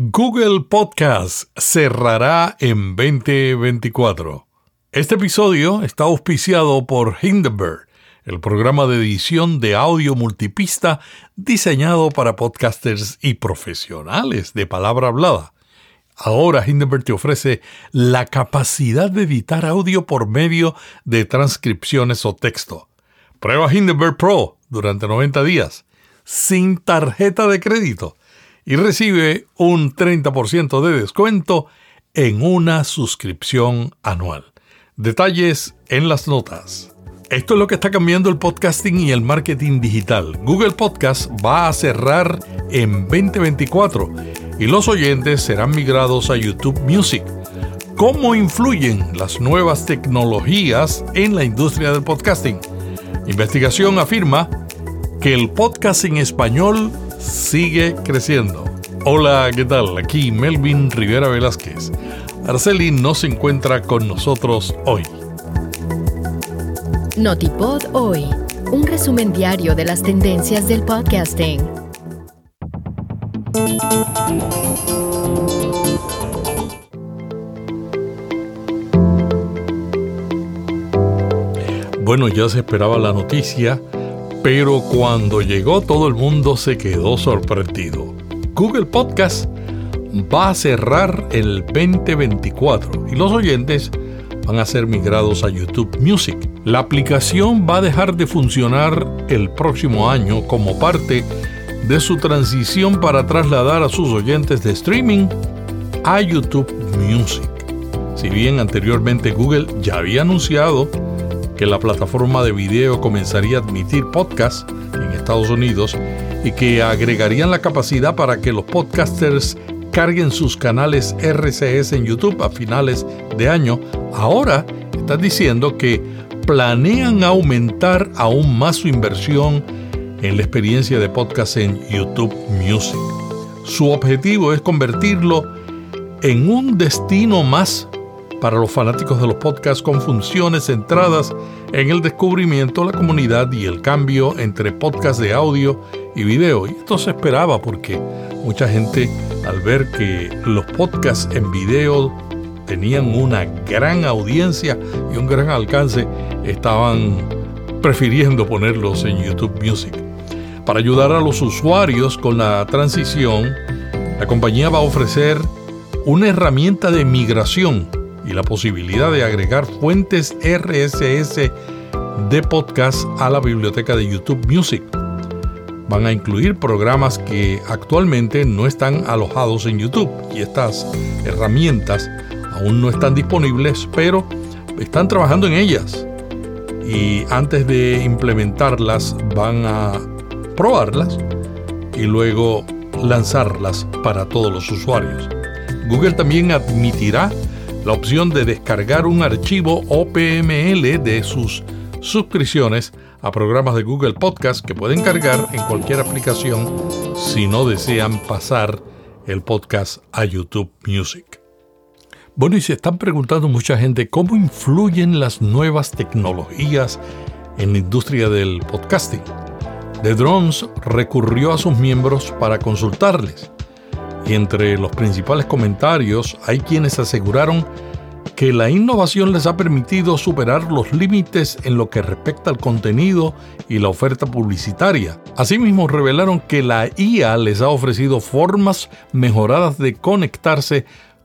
Google Podcast cerrará en 2024. Este episodio está auspiciado por Hindenburg, el programa de edición de audio multipista diseñado para podcasters y profesionales de palabra hablada. Ahora Hindenburg te ofrece la capacidad de editar audio por medio de transcripciones o texto. Prueba Hindenburg Pro durante 90 días, sin tarjeta de crédito y recibe un 30% de descuento en una suscripción anual. Detalles en las notas. Esto es lo que está cambiando el podcasting y el marketing digital. Google Podcast va a cerrar en 2024 y los oyentes serán migrados a YouTube Music. ¿Cómo influyen las nuevas tecnologías en la industria del podcasting? Investigación afirma que el podcast en español sigue creciendo. Hola, ¿qué tal? Aquí Melvin Rivera Velázquez. Arceli no se encuentra con nosotros hoy. Notipod hoy, un resumen diario de las tendencias del podcasting. Bueno, ya se esperaba la noticia pero cuando llegó todo el mundo se quedó sorprendido. Google Podcast va a cerrar el 2024 y los oyentes van a ser migrados a YouTube Music. La aplicación va a dejar de funcionar el próximo año como parte de su transición para trasladar a sus oyentes de streaming a YouTube Music. Si bien anteriormente Google ya había anunciado que la plataforma de video comenzaría a admitir podcasts en Estados Unidos y que agregarían la capacidad para que los podcasters carguen sus canales RCS en YouTube a finales de año, ahora están diciendo que planean aumentar aún más su inversión en la experiencia de podcast en YouTube Music. Su objetivo es convertirlo en un destino más para los fanáticos de los podcasts con funciones centradas en el descubrimiento, la comunidad y el cambio entre podcasts de audio y video. Y esto se esperaba porque mucha gente al ver que los podcasts en video tenían una gran audiencia y un gran alcance, estaban prefiriendo ponerlos en YouTube Music. Para ayudar a los usuarios con la transición, la compañía va a ofrecer una herramienta de migración y la posibilidad de agregar fuentes RSS de podcast a la biblioteca de YouTube Music. Van a incluir programas que actualmente no están alojados en YouTube y estas herramientas aún no están disponibles, pero están trabajando en ellas. Y antes de implementarlas van a probarlas y luego lanzarlas para todos los usuarios. Google también admitirá la opción de descargar un archivo OPML de sus suscripciones a programas de Google Podcast que pueden cargar en cualquier aplicación si no desean pasar el podcast a YouTube Music. Bueno, y se están preguntando mucha gente cómo influyen las nuevas tecnologías en la industria del podcasting. The Drones recurrió a sus miembros para consultarles entre los principales comentarios hay quienes aseguraron que la innovación les ha permitido superar los límites en lo que respecta al contenido y la oferta publicitaria. Asimismo, revelaron que la IA les ha ofrecido formas mejoradas de conectarse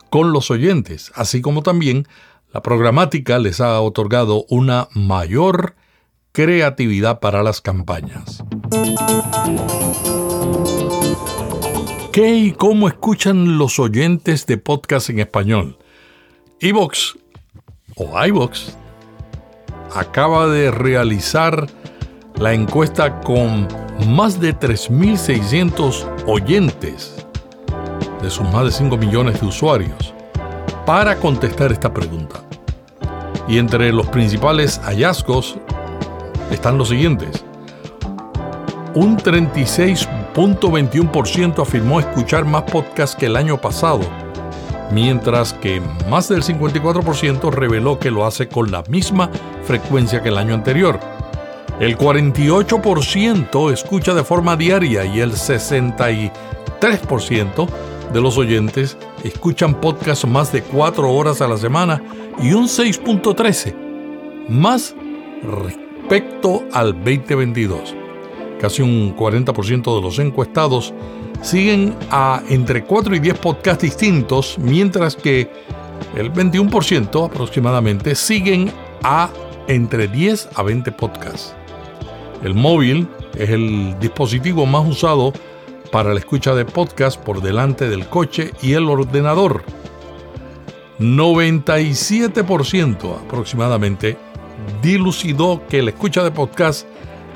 con los oyentes, así como también la programática les ha otorgado una mayor creatividad para las campañas. ¿Qué y cómo escuchan los oyentes de podcast en español? Evox o iVox acaba de realizar la encuesta con más de 3.600 oyentes de sus más de 5 millones de usuarios para contestar esta pregunta. Y entre los principales hallazgos están los siguientes. Un 36 21% afirmó escuchar más podcasts que el año pasado, mientras que más del 54% reveló que lo hace con la misma frecuencia que el año anterior. El 48% escucha de forma diaria y el 63% de los oyentes escuchan podcasts más de 4 horas a la semana y un 6.13 más respecto al 2022. Casi un 40% de los encuestados siguen a entre 4 y 10 podcasts distintos, mientras que el 21% aproximadamente siguen a entre 10 a 20 podcasts. El móvil es el dispositivo más usado para la escucha de podcast por delante del coche y el ordenador. 97% aproximadamente dilucidó que la escucha de podcast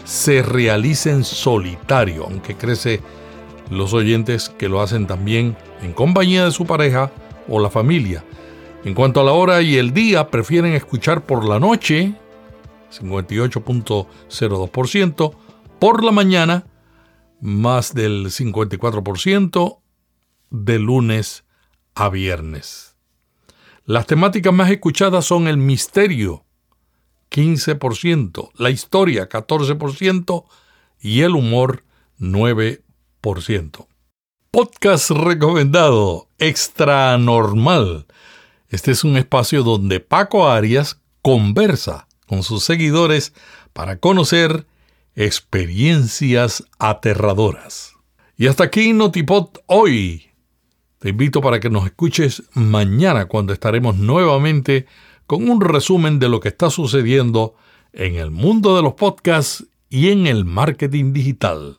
se realice en solitario, aunque crece los oyentes que lo hacen también en compañía de su pareja o la familia. En cuanto a la hora y el día, prefieren escuchar por la noche, 58.02%, por la mañana, más del 54%, de lunes a viernes. Las temáticas más escuchadas son el misterio, 15%, la historia, 14%, y el humor, 9%. Podcast recomendado, extra normal. Este es un espacio donde Paco Arias conversa con sus seguidores para conocer experiencias aterradoras. Y hasta aquí Notipod hoy. Te invito para que nos escuches mañana cuando estaremos nuevamente con un resumen de lo que está sucediendo en el mundo de los podcasts y en el marketing digital.